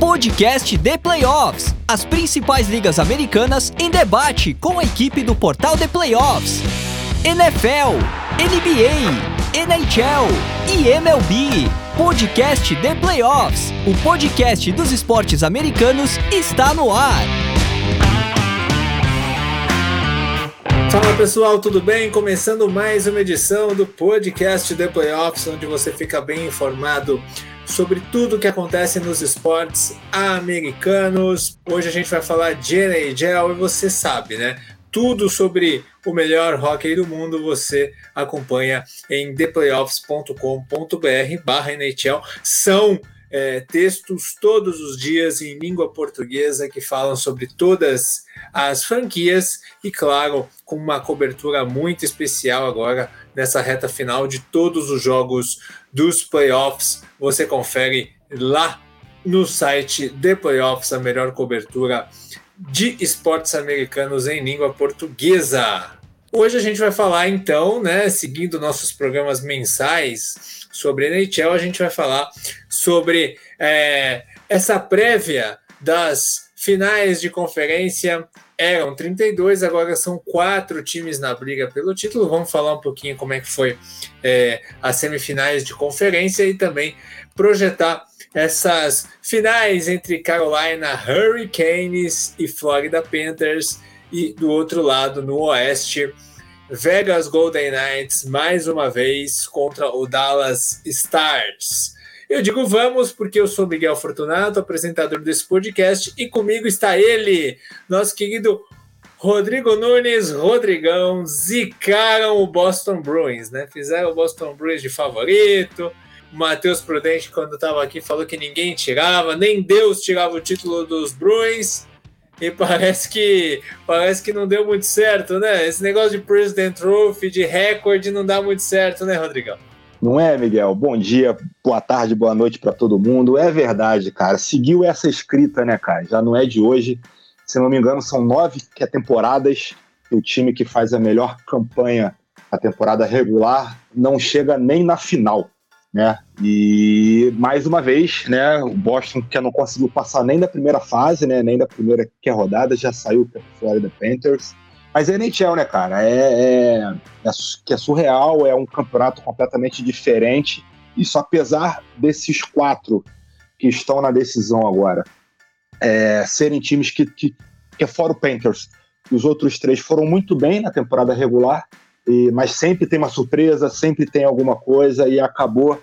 Podcast The Playoffs. As principais ligas americanas em debate com a equipe do portal The Playoffs. NFL, NBA, NHL e MLB. Podcast The Playoffs. O podcast dos esportes americanos está no ar. Fala pessoal, tudo bem? Começando mais uma edição do podcast The Playoffs, onde você fica bem informado sobre tudo o que acontece nos esportes americanos. Hoje a gente vai falar de NHL e você sabe, né? Tudo sobre o melhor hockey do mundo você acompanha em theplayoffs.com.br barra NHL. São é, textos todos os dias em língua portuguesa que falam sobre todas as franquias e, claro, com uma cobertura muito especial agora nessa reta final de todos os jogos dos playoffs. Você confere lá no site The Playoffs a melhor cobertura de esportes americanos em língua portuguesa. Hoje a gente vai falar então, né, seguindo nossos programas mensais sobre NHL, a gente vai falar sobre é, essa prévia das finais de conferência. Eram 32, agora são quatro times na briga pelo título. Vamos falar um pouquinho como é que foi é, as semifinais de conferência e também projetar essas finais entre Carolina Hurricanes e Florida Panthers e do outro lado, no Oeste, Vegas Golden Knights mais uma vez contra o Dallas Stars. Eu digo vamos porque eu sou Miguel Fortunato, apresentador desse podcast, e comigo está ele, nosso querido Rodrigo Nunes, Rodrigão, zicaram o Boston Bruins, né? Fizeram o Boston Bruins de favorito. Matheus Prudente, quando estava aqui, falou que ninguém tirava, nem Deus tirava o título dos Bruins. E parece que parece que não deu muito certo, né? Esse negócio de President Trophy, de recorde, não dá muito certo, né, Rodrigão? Não é, Miguel? Bom dia, boa tarde, boa noite para todo mundo. É verdade, cara. Seguiu essa escrita, né, cara? Já não é de hoje. Se não me engano, são nove é temporadas. O time que faz a melhor campanha a temporada regular não chega nem na final né? E mais uma vez, né, o Boston que não conseguiu passar nem da primeira fase, né, nem da primeira que é rodada, já saiu para Florida Panthers. Mas é NHL, né, cara? É, é, é, que é surreal, é um campeonato completamente diferente. Isso apesar desses quatro que estão na decisão agora é, serem times que, que, que fora o Panthers. Os outros três foram muito bem na temporada regular e, mas sempre tem uma surpresa, sempre tem alguma coisa, e acabou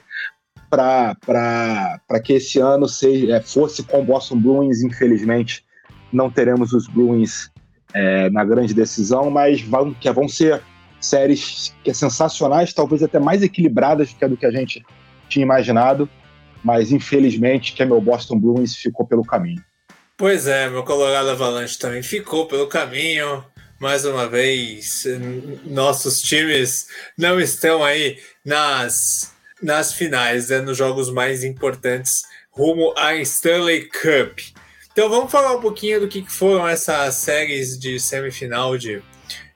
para que esse ano seja, é, fosse com Boston Bruins, infelizmente não teremos os Bruins é, na grande decisão, mas vão, que vão ser séries que é sensacionais, talvez até mais equilibradas do que, do que a gente tinha imaginado, mas infelizmente que é meu Boston Bruins ficou pelo caminho. Pois é, meu Colorado Avalanche também ficou pelo caminho mais uma vez, nossos times não estão aí nas, nas finais, né, nos jogos mais importantes rumo à Stanley Cup. Então vamos falar um pouquinho do que foram essas séries de semifinal de,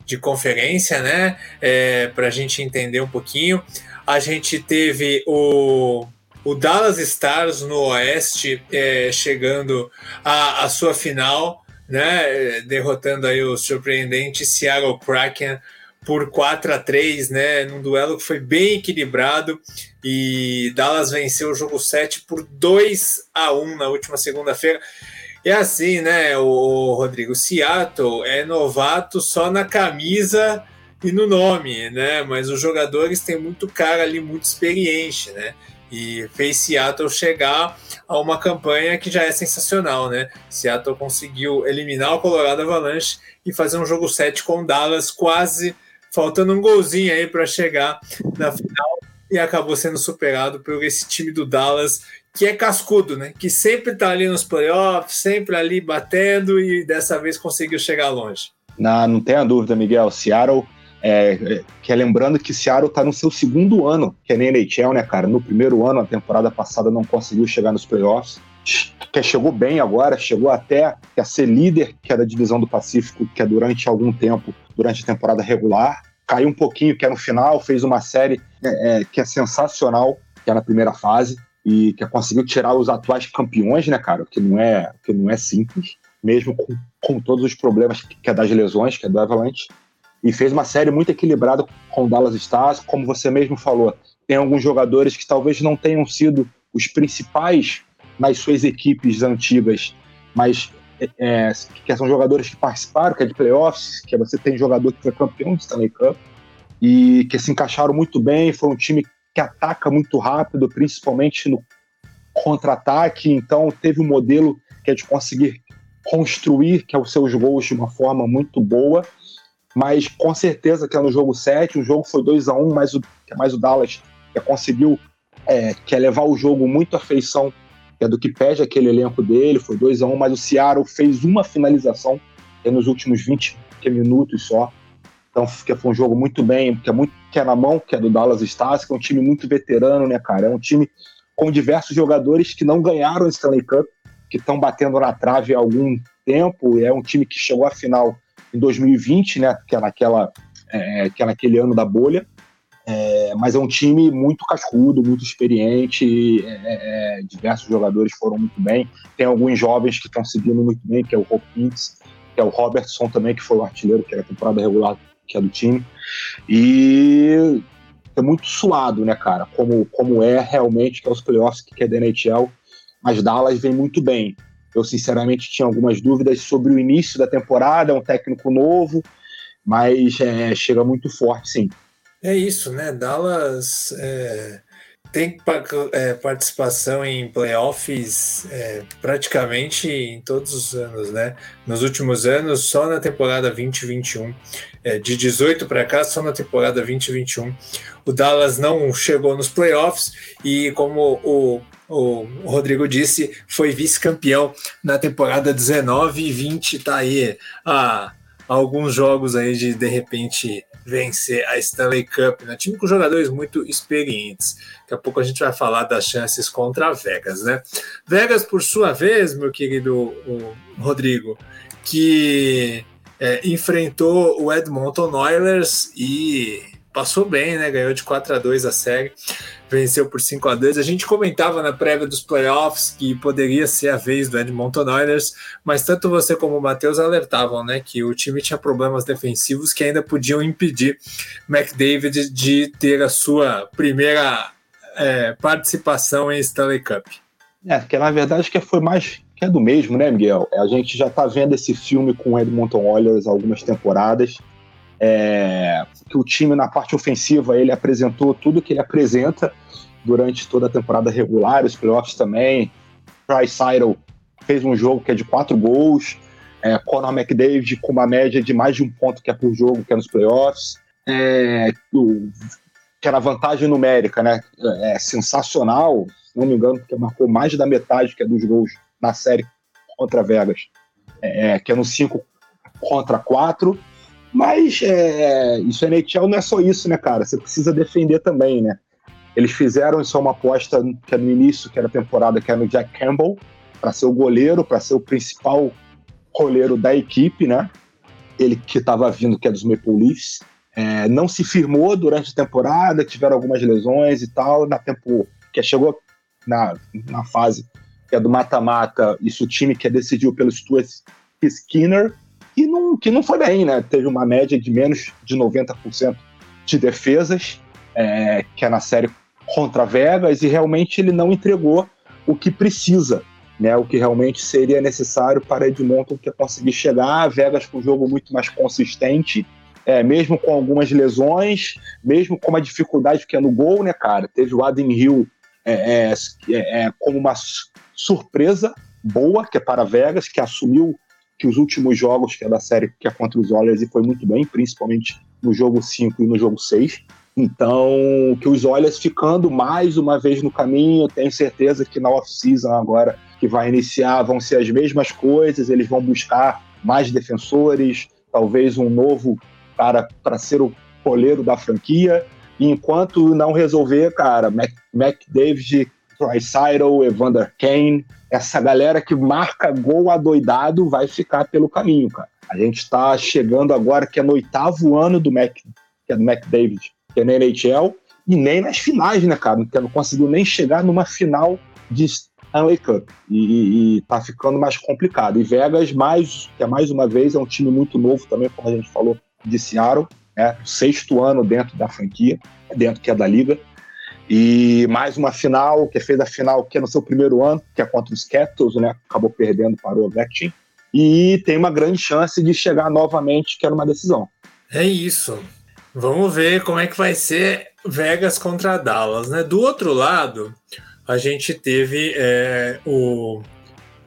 de conferência, né? É, Para a gente entender um pouquinho. A gente teve o, o Dallas Stars no Oeste é, chegando à, sua final né, derrotando aí o surpreendente Seattle Kraken por 4 a 3, né, num duelo que foi bem equilibrado e Dallas venceu o jogo 7 por 2 a 1 na última segunda-feira. E assim, né, o Rodrigo Seattle é novato só na camisa e no nome, né, mas os jogadores têm muito cara ali, muito experiente, né? E fez Seattle chegar a uma campanha que já é sensacional, né? Seattle conseguiu eliminar o Colorado Avalanche e fazer um jogo 7 com Dallas, quase faltando um golzinho aí para chegar na final e acabou sendo superado por esse time do Dallas que é cascudo, né? Que sempre tá ali nos playoffs, sempre ali batendo e dessa vez conseguiu chegar longe. Não, não tenha dúvida, Miguel. Seattle é, que é lembrando que Seattle está no seu segundo ano, que é na NHL, né, cara? No primeiro ano, a temporada passada não conseguiu chegar nos playoffs. Que chegou bem agora, chegou até a ser líder, que é da divisão do Pacífico, que é durante algum tempo, durante a temporada regular. Caiu um pouquinho, que é no final, fez uma série é, é, que é sensacional, que é na primeira fase. e que conseguiu tirar os atuais campeões, né, cara? Que não é, que não é simples, mesmo com, com todos os problemas que é das lesões, que é do Avalanche. E fez uma série muito equilibrada com o Dallas Stars, como você mesmo falou. Tem alguns jogadores que talvez não tenham sido os principais nas suas equipes antigas, mas é, é que são jogadores que participaram, que é de playoffs, que você tem jogador que foi campeão de Stanley Cup e que se encaixaram muito bem. Foi um time que ataca muito rápido, principalmente no contra-ataque. Então, teve um modelo que é de conseguir construir que é os seus gols de uma forma muito boa. Mas com certeza que é no jogo 7, o jogo foi 2 a 1 mas o, é mais o Dallas que conseguiu é, que é levar o jogo muito à feição é do que pede aquele elenco dele, foi 2 a 1 mas o Seattle fez uma finalização é nos últimos 20 minutos só. Então que foi um jogo muito bem, que é muito que é na mão, que é do Dallas Stars, que é um time muito veterano, né, cara? É um time com diversos jogadores que não ganharam o Stanley Cup, que estão batendo na trave há algum tempo. É um time que chegou à final em 2020, né? Que é naquela, é, que é naquele ano da bolha. É, mas é um time muito cascudo, muito experiente. É, é diversos jogadores foram muito bem. Tem alguns jovens que estão seguindo muito bem, que é o Hopkins, que é o Robertson também, que foi o artilheiro, que era a temporada regular que é do time. E é muito suado, né, cara? Como, como é realmente que é os playoffs que é da NHL. Mas Dallas vem muito bem. Eu, sinceramente, tinha algumas dúvidas sobre o início da temporada, é um técnico novo, mas é, chega muito forte, sim. É isso, né? Dallas é, tem é, participação em playoffs é, praticamente em todos os anos, né? Nos últimos anos, só na temporada 2021, é, de 18 para cá, só na temporada 2021, o Dallas não chegou nos playoffs e, como o, o Rodrigo disse, foi vice-campeão na temporada 19 e 20, tá aí a, alguns jogos aí de de repente vencer a Stanley Cup, né? Time com jogadores muito experientes. Daqui a pouco a gente vai falar das chances contra a Vegas, né? Vegas, por sua vez, meu querido Rodrigo, que é, enfrentou o Edmonton Oilers e passou bem, né? Ganhou de 4 a 2 a série, venceu por 5 a 2. A gente comentava na prévia dos playoffs que poderia ser a vez do Edmonton Oilers, mas tanto você como o Matheus alertavam, né, que o time tinha problemas defensivos que ainda podiam impedir McDavid de ter a sua primeira é, participação em Stanley Cup. É, que na verdade que foi mais que é do mesmo, né, Miguel? A gente já tá vendo esse filme com o Edmonton Oilers algumas temporadas é, que o time na parte ofensiva ele apresentou tudo que ele apresenta durante toda a temporada regular, os playoffs também. Price Idle fez um jogo que é de quatro gols. É, Conor McDavid com uma média de mais de um ponto que é por jogo, que é nos playoffs. É, o, que era vantagem numérica, né? É, é sensacional, se não me engano, porque marcou mais da metade que é dos gols na série contra Vegas, é, que é no 5 contra 4. Mas é, isso é NHL não é só isso, né, cara? Você precisa defender também, né? Eles fizeram só uma aposta que é no início, que era temporada, que era no Jack Campbell, para ser o goleiro, para ser o principal goleiro da equipe, né? Ele que estava vindo, que é dos Maple Leafs. É, não se firmou durante a temporada, tiveram algumas lesões e tal. Na tempo que chegou na, na fase que é do mata-mata, isso o time que decidiu pelo Stuart Skinner, que não, que não foi bem, né? Teve uma média de menos de 90% de defesas, é, que é na série contra Vegas, e realmente ele não entregou o que precisa, né? O que realmente seria necessário para Edmonton que é conseguir chegar a Vegas com um jogo muito mais consistente, é, mesmo com algumas lesões, mesmo com uma dificuldade que é no gol, né, cara? Teve o Adam Hill é, é, é como uma surpresa boa, que é para Vegas, que assumiu que os últimos jogos que é da série que é contra os Oilers e foi muito bem, principalmente no jogo 5 e no jogo 6. Então, que os Oilers ficando mais uma vez no caminho, tenho certeza que na off-season agora que vai iniciar vão ser as mesmas coisas, eles vão buscar mais defensores, talvez um novo cara para ser o coleiro da franquia. E enquanto não resolver, cara, Mac, McDavid, Tricytle, Evander Kane, essa galera que marca gol adoidado vai ficar pelo caminho, cara. A gente está chegando agora que é no oitavo ano do Mac, que é do McDavid, que é na NHL, e nem nas finais, né, cara? Que não conseguiu nem chegar numa final de Stanley Cup. E, e, tá ficando mais complicado. E Vegas, mais, que é mais uma vez, é um time muito novo também, como a gente falou, de Seattle, né? Sexto ano dentro da franquia, dentro que é da liga. E mais uma final, que fez a final que é no seu primeiro ano, que é contra os Capitals, né? Acabou perdendo para o Ovechkin. E tem uma grande chance de chegar novamente, que era uma decisão. É isso. Vamos ver como é que vai ser Vegas contra Dallas, né? Do outro lado, a gente teve é, o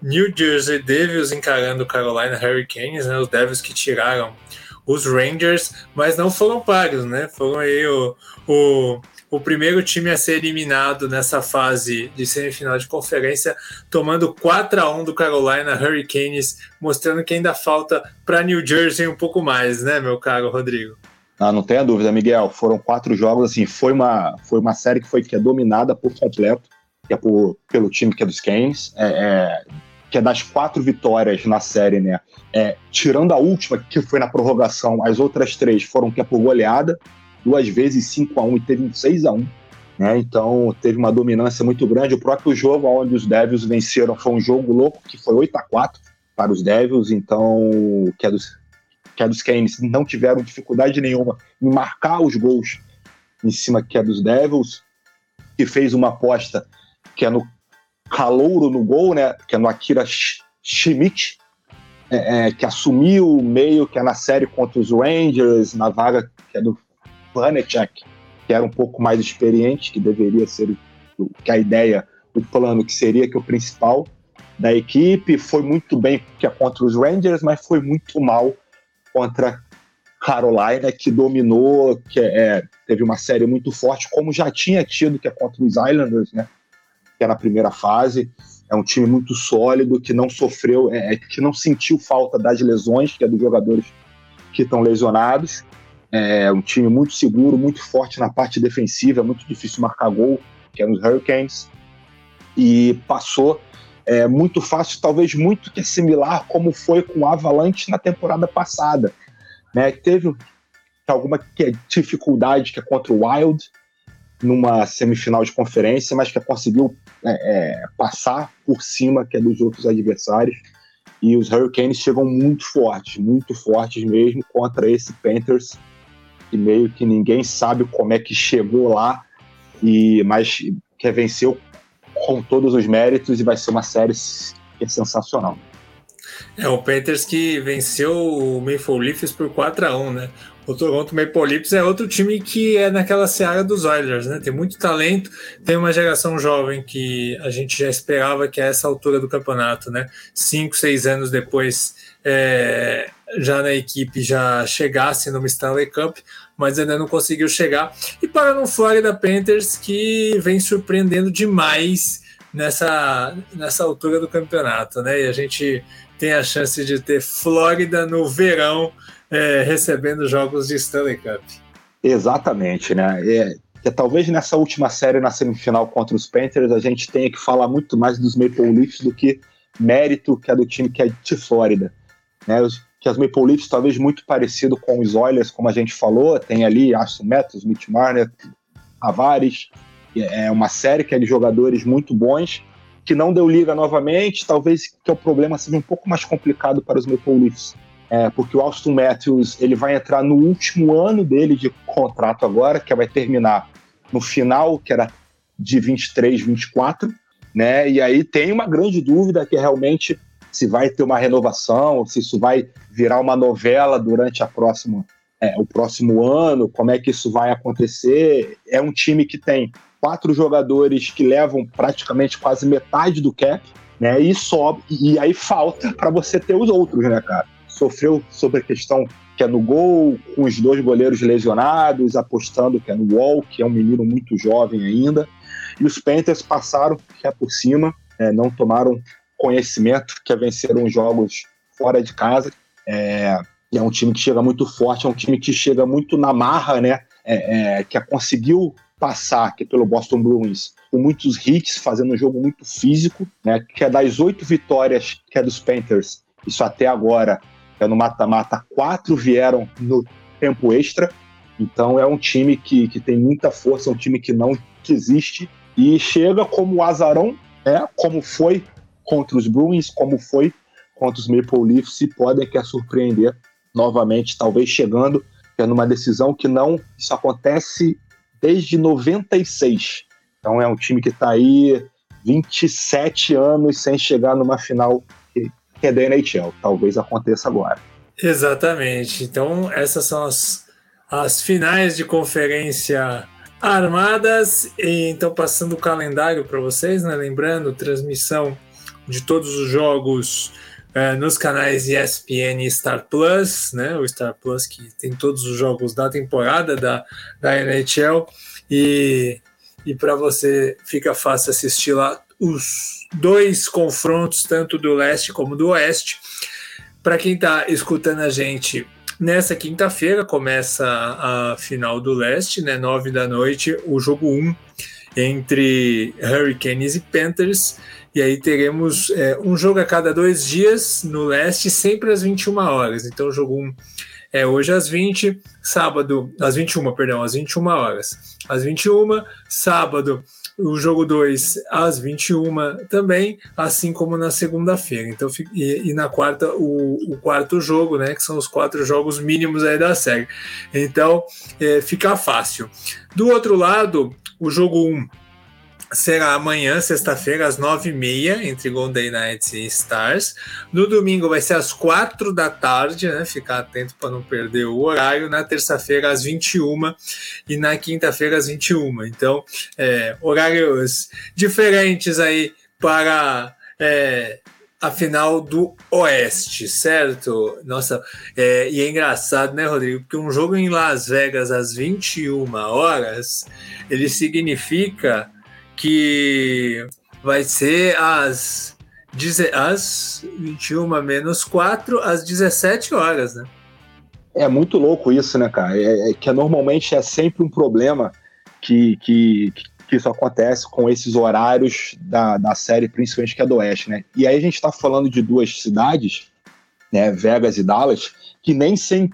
New Jersey Devils encarando Carolina Hurricanes, né? Os Devils que tiraram os Rangers, mas não foram pagos, né? Foram aí o, o, o primeiro time a ser eliminado nessa fase de semifinal de conferência, tomando 4 a 1 do Carolina Hurricanes, mostrando que ainda falta para New Jersey um pouco mais, né, meu caro Rodrigo? Ah, não tenha dúvida, Miguel. Foram quatro jogos, assim, foi uma, foi uma série que foi que é dominada por completo, que é por, pelo time que é dos Canes, é, é, que é das quatro vitórias na série, né? É, tirando a última, que foi na prorrogação, as outras três foram que é por goleada, duas vezes 5 a 1 e teve um 6 a 1 né? Então teve uma dominância muito grande. O próprio jogo onde os Devils venceram foi um jogo louco, que foi 8 a 4 para os Devils, então que é dos que é dos Canes, não tiveram dificuldade nenhuma em marcar os gols em cima que é dos Devils, que fez uma aposta que é no Calouro no gol, né? Que é no Akira Schmidt, é, é, que assumiu o meio, que é na série contra os Rangers, na vaga que é do Planechek, que era um pouco mais experiente, que deveria ser o, que a ideia, o plano que seria que o principal da equipe, foi muito bem que é contra os Rangers, mas foi muito mal contra Carolina, que dominou, que é, teve uma série muito forte, como já tinha tido, que é contra os Islanders, né? Que é na primeira fase. É um time muito sólido, que não sofreu, é, é que não sentiu falta das lesões, que é dos jogadores que estão lesionados. É um time muito seguro, muito forte na parte defensiva, é muito difícil marcar gol, que é nos Hurricanes. E passou é, muito fácil, talvez muito que é similar como foi com o Avalanche na temporada passada. Né? Teve alguma é dificuldade que é contra o Wild numa semifinal de conferência, mas que conseguiu é, passar por cima que é dos outros adversários. E os Hurricanes chegam muito fortes, muito fortes mesmo contra esse Panthers, que meio que ninguém sabe como é que chegou lá, e mas que venceu com todos os méritos e vai ser uma série é sensacional. É, o Panthers que venceu o Maple Leafs por 4 a 1 né? O Toronto Maple Leafs é outro time que é naquela seara dos Oilers, né? Tem muito talento, tem uma geração jovem que a gente já esperava que a essa altura do campeonato, né? Cinco, seis anos depois, é, já na equipe já chegasse no Stanley Cup, mas ainda não conseguiu chegar. E para no Florida Panthers, que vem surpreendendo demais nessa, nessa altura do campeonato, né? E a gente tem a chance de ter Flórida no verão é, recebendo jogos de Stanley Cup. Exatamente, né? É, que talvez nessa última série na semifinal contra os Panthers a gente tenha que falar muito mais dos Maple Leafs do que mérito que é do time que é de Flórida. Né? Que as Maple Leafs talvez muito parecido com os Oilers, como a gente falou, tem ali Aston Matthews, Mitch Marner, Tavares, é uma série que é de jogadores muito bons, que não deu liga novamente, talvez que o problema seja um pouco mais complicado para os Maple Leafs, é, porque o Austin Matthews ele vai entrar no último ano dele de contrato agora, que vai terminar no final, que era de 23, 24, né? E aí tem uma grande dúvida que é realmente se vai ter uma renovação, se isso vai virar uma novela durante a próxima, é, o próximo ano, como é que isso vai acontecer. É um time que tem quatro jogadores que levam praticamente quase metade do cap, né? E sobe, e aí falta para você ter os outros, né, cara? Sofreu sobre a questão que é no gol, com os dois goleiros lesionados, apostando que é no Wall, que é um menino muito jovem ainda. E os Panthers passaram que é por cima, é, não tomaram conhecimento, que é venceram jogos fora de casa. É, é um time que chega muito forte, é um time que chega muito na marra, né? É, é, que conseguiu passar que pelo Boston Bruins com muitos hits, fazendo um jogo muito físico, né? Que é das oito vitórias que é dos Panthers, isso até agora é no mata-mata, quatro vieram no tempo extra, Então é um time que, que tem muita força, é um time que não existe e chega como o azarão, né? como foi contra os Bruins, como foi contra os Maple Leafs, e podem quer surpreender novamente, talvez chegando é numa decisão que não isso acontece desde 96. Então é um time que está aí 27 anos sem chegar numa final que, que é da NHL. Talvez aconteça agora. Exatamente. Então, essas são as, as finais de conferência armadas. E, então, passando o calendário para vocês, né? lembrando, transmissão de todos os jogos é, nos canais ESPN e Star Plus, né? O Star Plus que tem todos os jogos da temporada da, da NHL. E, e para você fica fácil assistir lá os dois confrontos, tanto do leste como do oeste. Para quem está escutando a gente, nessa quinta-feira começa a final do leste, né? Nove da noite, o jogo 1 um, entre Hurricanes e Panthers. E aí teremos é, um jogo a cada dois dias no leste, sempre às 21 horas. Então, jogo 1 um é hoje às 20, sábado, às 21, perdão, às 21 horas. Às 21, sábado, o jogo 2 às 21 também, assim como na segunda-feira. Então, e, e, na quarta, o, o, quarto jogo, né? Que são os quatro jogos mínimos aí da série. Então, é, fica fácil. Do outro lado, o jogo 1. Um, será amanhã, sexta-feira, às nove e meia, entre Golden Knights e Stars. No domingo vai ser às quatro da tarde, né? Ficar atento para não perder o horário. Na terça-feira, às 21 e na quinta-feira, às 21. Então, é, horários diferentes aí para. É, a final do Oeste, certo? Nossa, é, e é engraçado, né, Rodrigo? Porque um jogo em Las Vegas às 21 horas, ele significa que vai ser às, às 21 menos 4, às 17 horas, né? É muito louco isso, né, cara? É, é que normalmente é sempre um problema que, que, que, isso acontece com esses horários da, da série, principalmente que é do Oeste, né? E aí a gente está falando de duas cidades, né, Vegas e Dallas, que nem sem,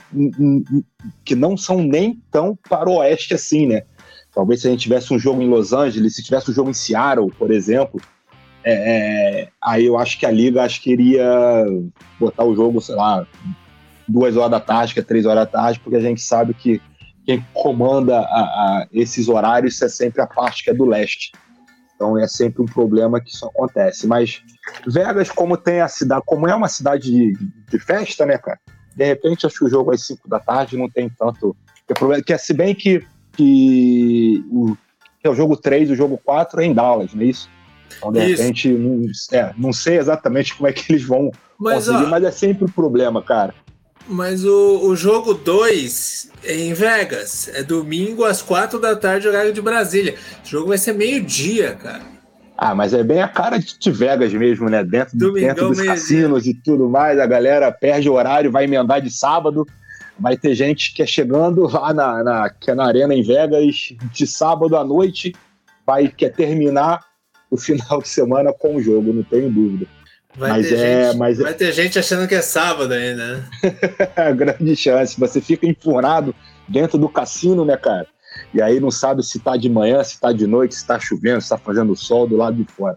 que não são nem tão para o Oeste assim, né? Talvez se a gente tivesse um jogo em Los Angeles, se tivesse um jogo em Seattle, por exemplo, é, é, aí eu acho que a liga acho que iria botar o jogo, sei lá, duas horas da tarde, é três horas da tarde, porque a gente sabe que quem comanda a, a esses horários é sempre a parte que é do leste. Então é sempre um problema que isso acontece. Mas Vegas, como tem a cidade, como é uma cidade de, de festa, né, cara? De repente acho que o jogo às 5 da tarde não tem tanto. É problema, que é, se bem que que o, que é o jogo 3 e o jogo 4 é em Dallas, não é isso? Então, de isso. repente, não, é, não sei exatamente como é que eles vão mas, conseguir, ó, mas é sempre o um problema, cara. Mas o, o jogo 2 é em Vegas. É domingo às 4 da tarde, horário de Brasília. O jogo vai ser meio-dia, cara. Ah, mas é bem a cara de Vegas mesmo, né? Dentro, dentro dos cassinos e tudo mais, a galera perde o horário, vai emendar de sábado vai ter gente que é chegando lá na, na, que é na Arena em Vegas de sábado à noite, vai quer terminar o final de semana com o jogo, não tenho dúvida. Vai, mas ter, é, gente, mas é vai é... ter gente achando que é sábado ainda, né? Grande chance. Você fica enfurnado dentro do cassino, né, cara? E aí não sabe se tá de manhã, se tá de noite, se tá chovendo, se tá fazendo sol do lado de fora.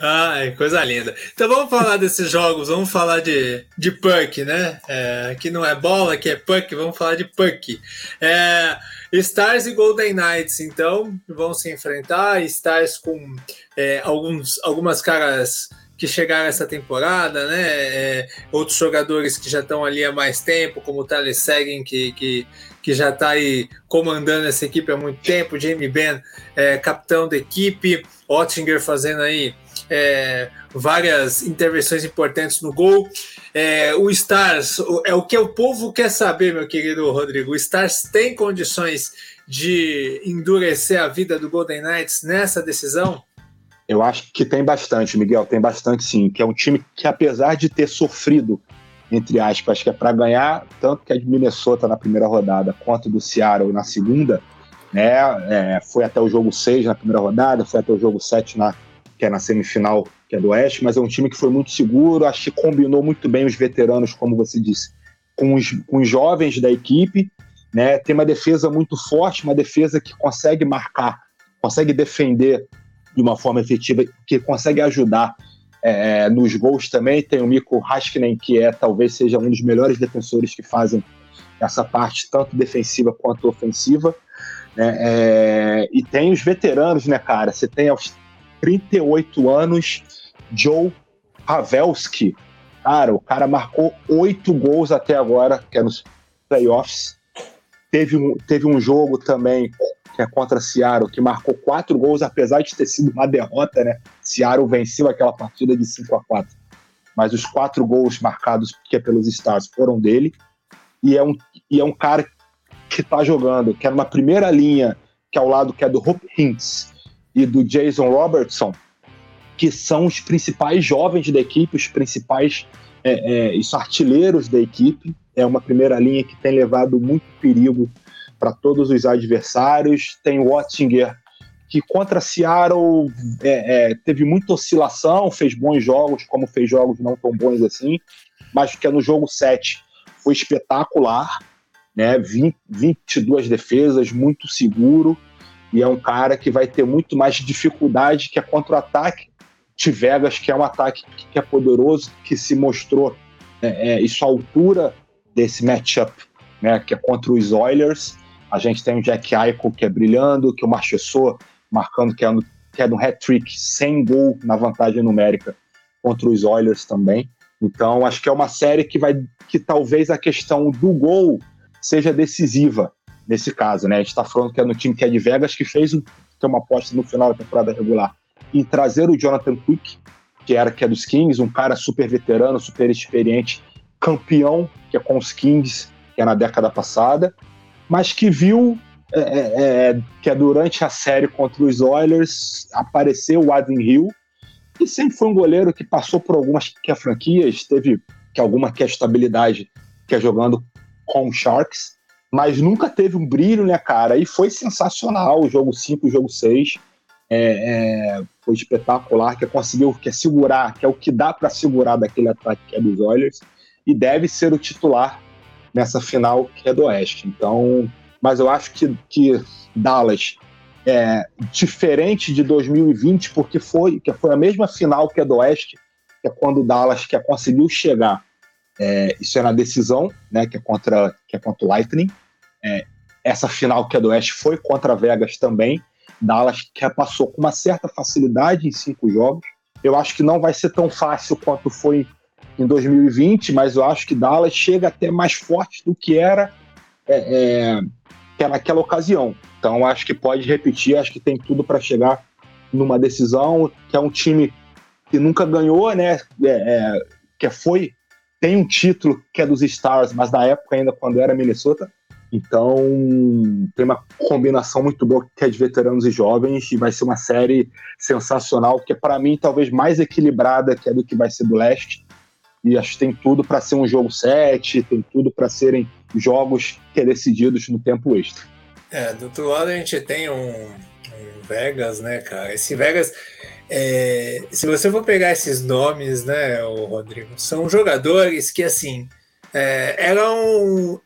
Ai, coisa linda. Então vamos falar desses jogos, vamos falar de, de puck, né? É, aqui não é bola, aqui é puck, vamos falar de puck. É, Stars e Golden Knights, então, vão se enfrentar. Stars com é, alguns, algumas caras que chegaram essa temporada, né? É, outros jogadores que já estão ali há mais tempo, como o Thales Seguin, que, que, que já está aí comandando essa equipe há muito tempo, Jamie Benn, é, capitão da equipe, Ottinger fazendo aí é, várias intervenções importantes no gol. É, o Stars, é o que o povo quer saber, meu querido Rodrigo. O Stars tem condições de endurecer a vida do Golden Knights nessa decisão? Eu acho que tem bastante, Miguel, tem bastante sim. Que é um time que, apesar de ter sofrido, entre aspas, que é para ganhar, tanto que é de Minnesota na primeira rodada quanto do Seattle na segunda, né? É, foi até o jogo 6 na primeira rodada, foi até o jogo 7 na, que é na semifinal, que é do Oeste, mas é um time que foi muito seguro, acho que combinou muito bem os veteranos, como você disse, com os, com os jovens da equipe, né? Tem uma defesa muito forte, uma defesa que consegue marcar, consegue defender de uma forma efetiva, que consegue ajudar é, nos gols também. Tem o Miko Haskinen, que é talvez seja um dos melhores defensores que fazem essa parte, tanto defensiva quanto ofensiva. Né? É, e tem os veteranos, né, cara? Você tem 38 anos Joe Pavelski. Cara, o cara marcou oito gols até agora, que é nos playoffs. Teve um, teve um jogo também que é contra Seattle, que marcou quatro gols, apesar de ter sido uma derrota, né? Seattle venceu aquela partida de 5 a 4 Mas os quatro gols marcados que é pelos Stars foram dele. E é um, e é um cara que tá jogando, que é uma primeira linha, que é ao lado que é do Hope Hintz e do Jason Robertson, que são os principais jovens da equipe, os principais é, é, os artilheiros da equipe. É uma primeira linha que tem levado muito perigo para todos os adversários. Tem Wattinger, que contra Seattle é, é, teve muita oscilação, fez bons jogos, como fez jogos não tão bons assim, mas que é no jogo 7 foi espetacular, né? 20, 22 defesas, muito seguro, e é um cara que vai ter muito mais dificuldade que é contra o ataque de Vegas, que é um ataque que é poderoso, que se mostrou é, é, isso à altura desse matchup, né? Que é contra os Oilers, a gente tem o Jack Eichel, que é brilhando, que o Marchessault marcando, que é, no, que é no hat-trick, sem gol na vantagem numérica contra os Oilers também. Então, acho que é uma série que vai que talvez a questão do gol seja decisiva nesse caso, né? A gente está falando que é no time que é de Vegas, que fez uma aposta no final da temporada regular em trazer o Jonathan Quick, que era que é dos Kings, um cara super veterano, super experiente, campeão, que é com os Kings, que é na década passada, mas que viu é, é, é, que é durante a série contra os Oilers apareceu o Adin Hill, que sempre foi um goleiro que passou por algumas que é franquias, teve que alguma que é estabilidade, que é jogando com Sharks, mas nunca teve um brilho, né, cara? E foi sensacional o jogo 5, o jogo 6. É, é, foi espetacular, que conseguiu que é segurar, que é o que dá para segurar daquele ataque que é dos Oilers, e deve ser o titular nessa final que é do Oeste. Então, mas eu acho que, que Dallas é diferente de 2020 porque foi que foi a mesma final que é do Oeste, que é quando o Dallas que conseguiu chegar. É, isso é na decisão, né, que é contra que é contra o Lightning. É, essa final que é do Oeste foi contra Vegas também. Dallas que passou com uma certa facilidade em cinco jogos. Eu acho que não vai ser tão fácil quanto foi em 2020, mas eu acho que Dallas chega até mais forte do que era, é, é, que era naquela ocasião. Então acho que pode repetir, acho que tem tudo para chegar numa decisão, que é um time que nunca ganhou, né? É, é, que foi tem um título que é dos Stars, mas na época ainda quando era Minnesota. Então tem uma combinação muito boa que é de veteranos e jovens e vai ser uma série sensacional, que é para mim talvez mais equilibrada que é do que vai ser do leste e acho que tem tudo para ser um jogo 7, tem tudo para serem jogos que é decididos no tempo extra. É, do outro lado a gente tem um, um Vegas, né, cara? Esse Vegas, é, se você for pegar esses nomes, né, o Rodrigo, são jogadores que, assim, é, eram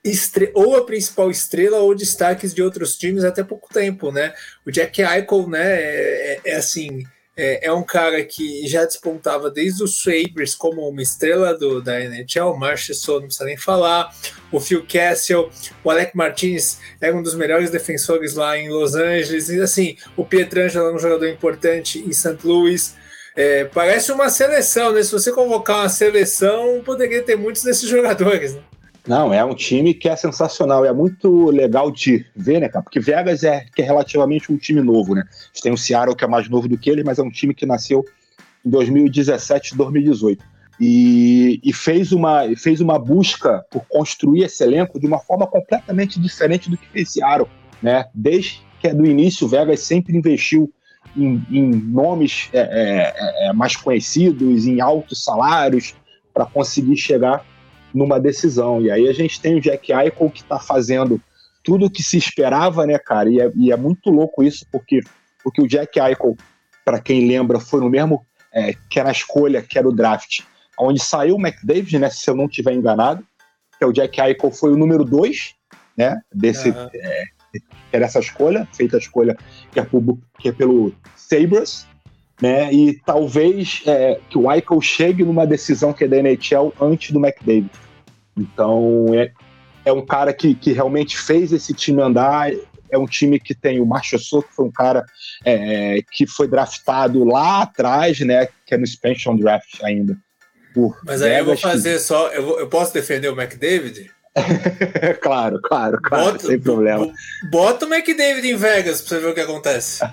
ou a principal estrela ou destaques de outros times até pouco tempo, né? O Jack Eichel, né, é, é, é assim é, é, um cara que já despontava desde os Sabres como uma estrela do, da NHL, o Marchessault não precisa nem falar, o Phil Kessel, o Alec Martinez é um dos melhores defensores lá em Los Angeles, e assim, o Pietrangelo é um jogador importante em St. Louis, é, parece uma seleção, né? Se você convocar uma seleção, poderia ter muitos desses jogadores, né? Não, é um time que é sensacional, é muito legal de ver, né, cara? Porque Vegas é, que é relativamente um time novo, né? A gente tem o Seattle que é mais novo do que ele, mas é um time que nasceu em 2017, 2018. E, e, fez, uma, fez uma busca por construir esse elenco de uma forma completamente diferente do que fez Seattle, né? Desde que é do início, o Vegas sempre investiu em, em nomes é, é, é, mais conhecidos, em altos salários, para conseguir chegar numa decisão. E aí a gente tem o Jack Eichel que está fazendo tudo o que se esperava, né, cara? E é, e é, muito louco isso, porque, porque o Jack Eichel, para quem lembra, foi no mesmo é, que era a escolha, que era o draft, onde saiu o McDavid, né, se eu não estiver enganado, que é o Jack Eichel foi o número 2, né? Desse, uhum. é, era essa escolha, feita a escolha que é, por, que é pelo Sabres, né? E talvez é, que o Eichel chegue numa decisão que é da NHL antes do McDavid. Então é, é um cara que, que realmente fez esse time andar. É um time que tem o Marchessault, que foi um cara é, que foi draftado lá atrás, né? Que é no expansion draft ainda. Mas aí eu vou fazer que... só. Eu, vou, eu posso defender o McDavid? claro, claro, claro, bota, sem problema. Bota o McDavid em Vegas pra você ver o que acontece.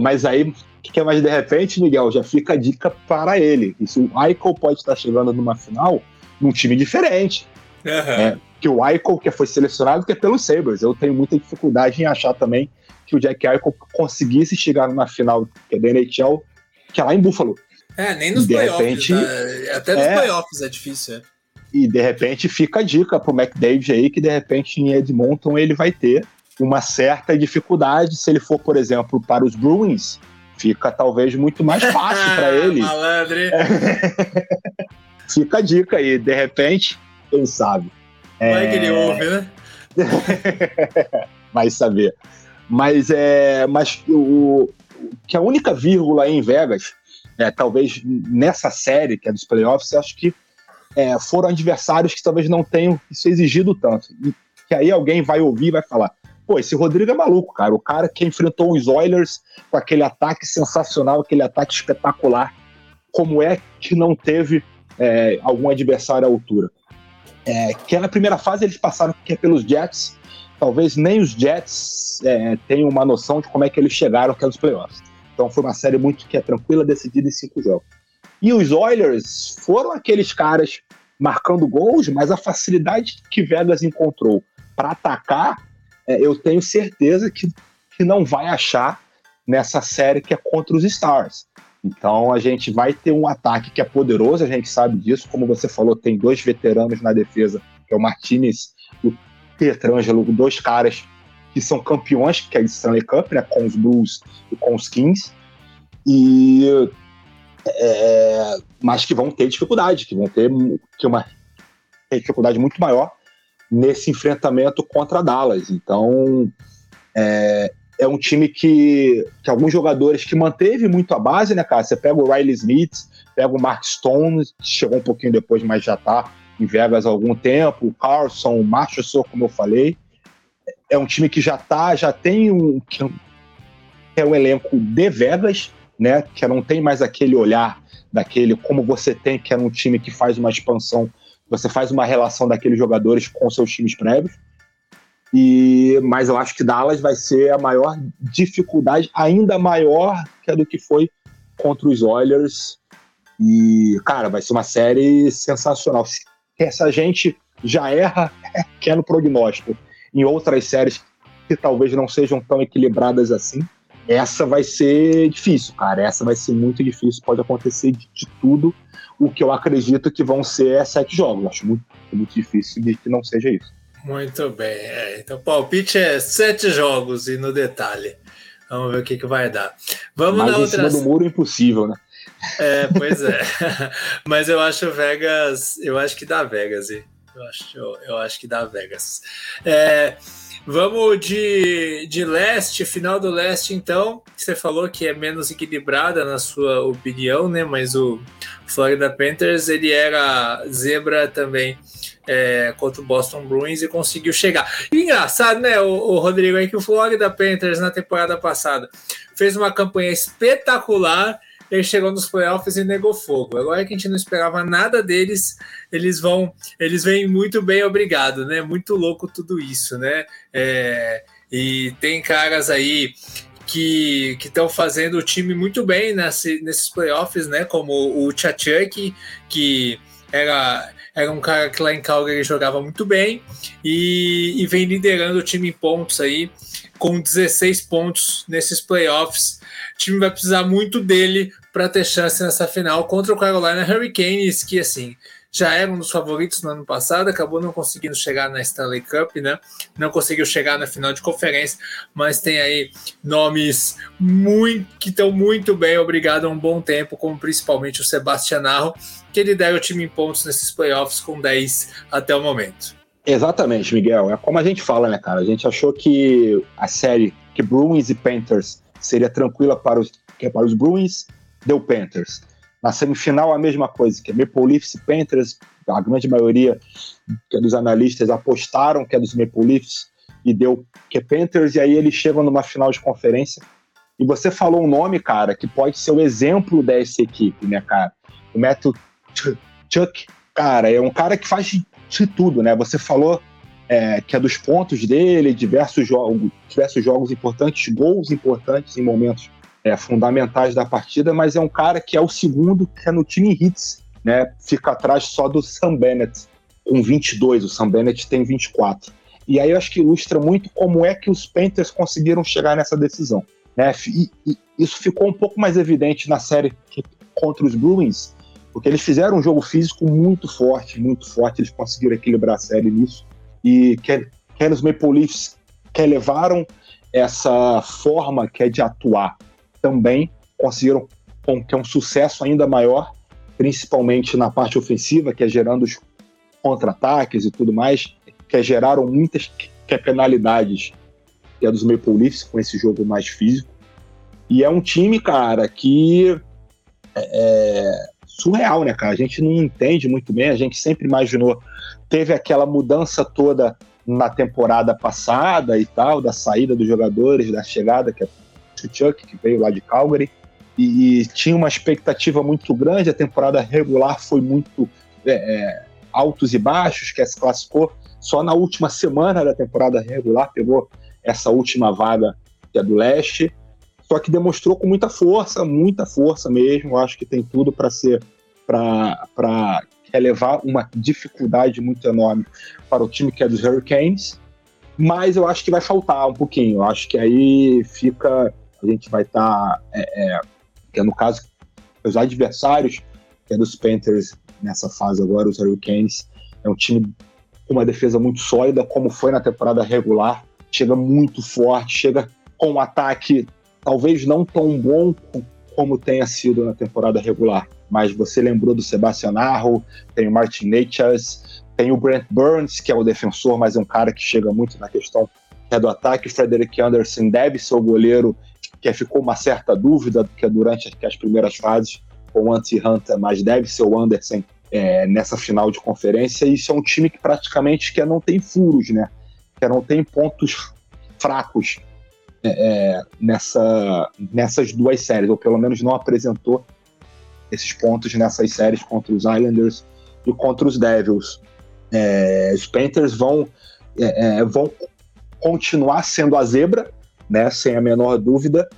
Mas aí, que é mais de repente, Miguel, já fica a dica para ele. E se o Michael pode estar chegando numa final num time diferente. Uhum. É, que o Eichel, que foi selecionado, que é pelo Sabres. Eu tenho muita dificuldade em achar também que o Jack Eichel conseguisse chegar numa final que é da NHL, que é lá em Buffalo. É, nem nos playoffs. Repente, tá? Até nos é, playoffs é difícil. É. E de repente fica a dica pro McDavid aí que de repente em Edmonton ele vai ter uma certa dificuldade se ele for, por exemplo, para os Bruins, fica talvez muito mais fácil para ele. Malandre. fica a dica aí, de repente, quem sabe. Vai é... que ele ouve, né? vai saber. Mas é, mas o que a única vírgula aí em Vegas, é, talvez nessa série que é dos playoffs, acho que é, foram adversários que talvez não tenham isso exigido tanto. E que aí alguém vai ouvir e vai falar: pô, esse Rodrigo é maluco, cara. O cara que enfrentou os Oilers com aquele ataque sensacional, aquele ataque espetacular. Como é que não teve é, algum adversário à altura? É, que na primeira fase eles passaram que é pelos Jets. Talvez nem os Jets é, tenham uma noção de como é que eles chegaram aqui nos playoffs. Então foi uma série muito que é tranquila, decidida em cinco jogos. E os Oilers foram aqueles caras marcando gols, mas a facilidade que Vegas encontrou para atacar, é, eu tenho certeza que, que não vai achar nessa série que é contra os Stars. Então a gente vai ter um ataque que é poderoso, a gente sabe disso. Como você falou, tem dois veteranos na defesa, que é o Martinez e o Pietrangelo, dois caras que são campeões, que é de Stanley Cup, né, com os Blues e com os Kings. E é, mas que vão ter dificuldade, que vão ter uma dificuldade muito maior nesse enfrentamento contra Dallas. Então, é, é um time que, que alguns jogadores que manteve muito a base, né, cara? Você pega o Riley Smith, pega o Mark Stone, chegou um pouquinho depois, mas já tá em Vegas há algum tempo, o Carlson, o Marchessault, como eu falei. É um time que já tá, já tem um, é um elenco de Vegas, né? Que não tem mais aquele olhar daquele como você tem, que era um time que faz uma expansão, você faz uma relação daqueles jogadores com seus times prévios. E, mas eu acho que Dallas vai ser a maior dificuldade, ainda maior que a do que foi contra os Oilers. E, cara, vai ser uma série sensacional. Se essa gente já erra, que é no prognóstico, em outras séries que talvez não sejam tão equilibradas assim, essa vai ser difícil, cara. Essa vai ser muito difícil. Pode acontecer de, de tudo. O que eu acredito que vão ser é sete jogos. Acho muito, muito difícil de que não seja isso. Muito bem. É, então, o palpite é sete jogos e no detalhe. Vamos ver o que, que vai dar. Vamos Mas na em outra. cima do muro impossível, né? É, pois é. Mas eu acho Vegas. Eu acho que dá Vegas. Eu acho, eu, eu acho que dá Vegas. É. Vamos de, de leste, final do leste, então. Você falou que é menos equilibrada na sua opinião, né? Mas o Florida Panthers ele era zebra também é, contra o Boston Bruins e conseguiu chegar. Engraçado, né, o, o Rodrigo, aí que o Florida Panthers na temporada passada fez uma campanha espetacular ele chegou nos playoffs e negou fogo. Agora que a gente não esperava nada deles, eles vão, eles vêm muito bem, obrigado, né? Muito louco tudo isso, né? É, e tem caras aí que estão fazendo o time muito bem nesse, nesses playoffs, né? Como o Tchachuk, que era, era um cara que lá em Calgary jogava muito bem e, e vem liderando o time em pontos aí, com 16 pontos nesses playoffs. Time vai precisar muito dele para ter chance nessa final contra o Carolina Hurricanes, que assim já era um dos favoritos no ano passado, acabou não conseguindo chegar na Stanley Cup, né? Não conseguiu chegar na final de conferência, mas tem aí nomes muito que estão muito bem, obrigado há um bom tempo, como principalmente o Sebastian Arro, que lidera o time em pontos nesses playoffs com 10 até o momento. Exatamente, Miguel. É como a gente fala, né, cara? A gente achou que a série que Bruins e Panthers seria tranquila para os, é para os Bruins, deu Panthers. Na semifinal, a mesma coisa, que é Maple Leafs e Panthers, a grande maioria é dos analistas apostaram que é dos Maple Leafs e deu que é Panthers, e aí eles chegam numa final de conferência. E você falou um nome, cara, que pode ser o exemplo dessa equipe, né, cara? O Matthew Chuck, cara, é um cara que faz de tudo, né? Você falou é, que é dos pontos dele, diversos jogos, diversos jogos importantes, gols importantes em momentos é, fundamentais da partida, mas é um cara que é o segundo que é no time hits, né? Fica atrás só do Sam Bennett, com 22, o Sam Bennett tem 24. E aí eu acho que ilustra muito como é que os Panthers conseguiram chegar nessa decisão. Né? E, e isso ficou um pouco mais evidente na série contra os Bruins, porque eles fizeram um jogo físico muito forte, muito forte, eles conseguiram equilibrar a série nisso. E quer os Maple Leafs que levaram essa forma que é de atuar também conseguiram que é um sucesso ainda maior, principalmente na parte ofensiva, que é gerando os contra-ataques e tudo mais, que geraram muitas que é penalidades que é dos Maple Leafs com esse jogo mais físico. E é um time, cara, que é, é surreal, né, cara? A gente não entende muito bem, a gente sempre imaginou. Teve aquela mudança toda na temporada passada e tal, da saída dos jogadores, da chegada, que é o Chuck, que veio lá de Calgary, e, e tinha uma expectativa muito grande. A temporada regular foi muito é, é, altos e baixos, que se classificou só na última semana da temporada regular, pegou essa última vaga que é do leste só que demonstrou com muita força, muita força mesmo. Acho que tem tudo para ser para levar uma dificuldade muito enorme para o time que é dos Hurricanes. Mas eu acho que vai faltar um pouquinho. Eu acho que aí fica. A gente vai estar. Tá, é, é, que é no caso, os adversários, que é dos Panthers nessa fase agora, os Hurricanes, é um time com uma defesa muito sólida, como foi na temporada regular. Chega muito forte, chega com um ataque talvez não tão bom como tenha sido na temporada regular, mas você lembrou do Sebastian Arro, tem o Martin Natchez, tem o Brent Burns, que é o defensor, mas é um cara que chega muito na questão que é do ataque. Frederick Anderson deve ser o goleiro, que ficou uma certa dúvida que é durante as primeiras fases com o Anti Hunter, mas deve ser o Anderson é, nessa final de conferência. E isso é um time que praticamente que não tem furos, né? Que não tem pontos fracos é, é, nessa, nessas duas séries, ou pelo menos não apresentou esses pontos nessas séries contra os Islanders e contra os Devils. É, os Panthers vão, é, é, vão continuar sendo a zebra, né, sem a menor dúvida,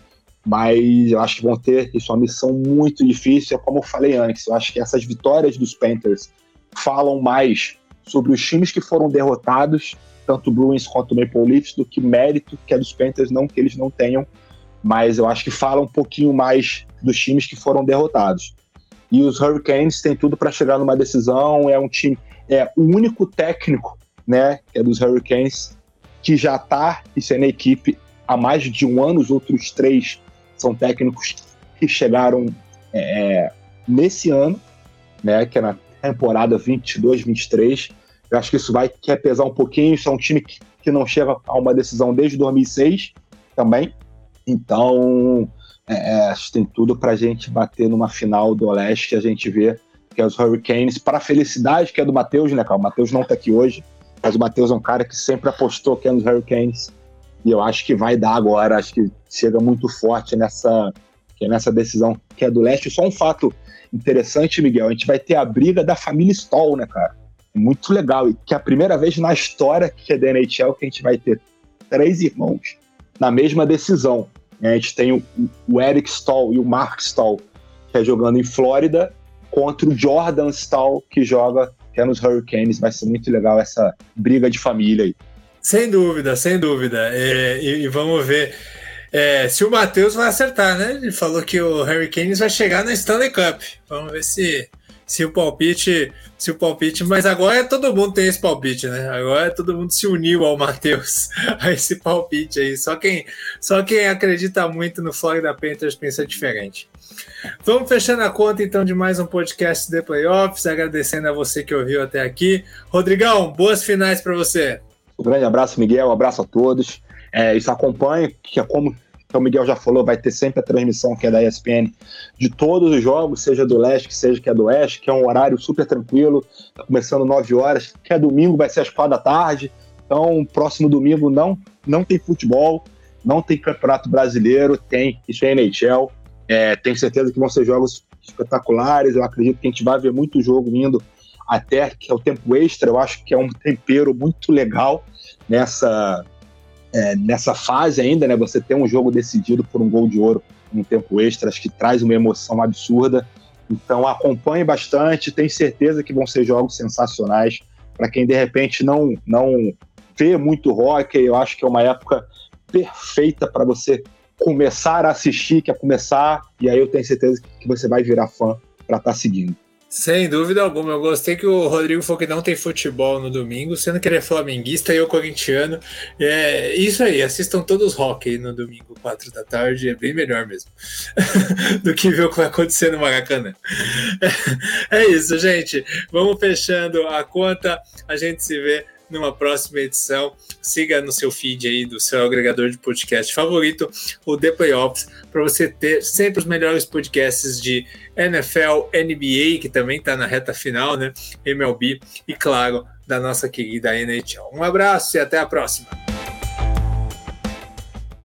mas eu acho que vão ter isso é uma missão muito difícil, é como eu falei antes, eu acho que essas vitórias dos Panthers falam mais sobre os times que foram derrotados tanto Bruins quanto Maple Leafs do que mérito que é dos Panthers, não que eles não tenham, mas eu acho que fala um pouquinho mais dos times que foram derrotados. E os Hurricanes têm tudo para chegar numa decisão, é um time, é o único técnico, né, que é dos Hurricanes, que já está sendo a equipe há mais de um ano, os outros três são técnicos que chegaram é, nesse ano, né, que é na temporada 22-23, eu acho que isso vai quer pesar um pouquinho. Isso é um time que, que não chega a uma decisão desde 2006 também. Então, é, é, acho que tem tudo para a gente bater numa final do Oeste que a gente vê que é os Hurricanes, para a felicidade que é do Matheus, né, cara? O Matheus não está aqui hoje, mas o Matheus é um cara que sempre apostou que é nos Hurricanes. E eu acho que vai dar agora, acho que chega muito forte nessa, é nessa decisão que é do leste. Só um fato interessante, Miguel, a gente vai ter a briga da família Stoll, né, cara? Muito legal. E que é a primeira vez na história que é da NHL que a gente vai ter três irmãos na mesma decisão. A gente tem o, o Eric Stahl e o Mark Stahl, que é jogando em Flórida, contra o Jordan Stahl, que joga que é nos Hurricanes. Vai ser muito legal essa briga de família aí. Sem dúvida, sem dúvida. É, e, e, vamos ver é, se o Matheus vai acertar, né? Ele falou que o Hurricanes vai chegar na Stanley Cup. Vamos ver se se o palpite, se o palpite, mas agora é todo mundo tem esse palpite, né? Agora é todo mundo se uniu ao Matheus a esse palpite aí. Só quem, só quem acredita muito no Florida Panthers pensa diferente. Vamos fechando a conta então de mais um podcast de Playoffs, agradecendo a você que ouviu até aqui. Rodrigão, boas finais para você. Um grande abraço, Miguel, um abraço a todos. É, isso acompanha, que é como o Miguel já falou, vai ter sempre a transmissão que é da ESPN de todos os jogos, seja do leste, seja que é do oeste, que é um horário super tranquilo, tá começando 9 horas, que é domingo, vai ser às 4 da tarde. Então, próximo domingo não, não tem futebol, não tem campeonato brasileiro, tem, isso é NHL. É, tenho certeza que vão ser jogos espetaculares. Eu acredito que a gente vai ver muito jogo indo até que é o tempo extra. Eu acho que é um tempero muito legal nessa é, nessa fase ainda, né? Você ter um jogo decidido por um gol de ouro no tempo extra, acho que traz uma emoção absurda. Então acompanhe bastante, tenho certeza que vão ser jogos sensacionais. Para quem de repente não, não vê muito rock, eu acho que é uma época perfeita para você começar a assistir, que é começar, e aí eu tenho certeza que você vai virar fã para estar tá seguindo. Sem dúvida alguma. Eu gostei que o Rodrigo falou que não tem futebol no domingo, sendo que ele é flamenguista e eu corintiano. É isso aí, assistam todos hockey no domingo, 4 da tarde, é bem melhor mesmo do que ver o que vai acontecer no Maracanã. É isso, gente. Vamos fechando a conta. A gente se vê numa próxima edição. Siga no seu feed aí do seu agregador de podcast favorito, o The Playoffs, para você ter sempre os melhores podcasts de NFL, NBA, que também está na reta final, né? MLB e, claro, da nossa querida NHL. Um abraço e até a próxima.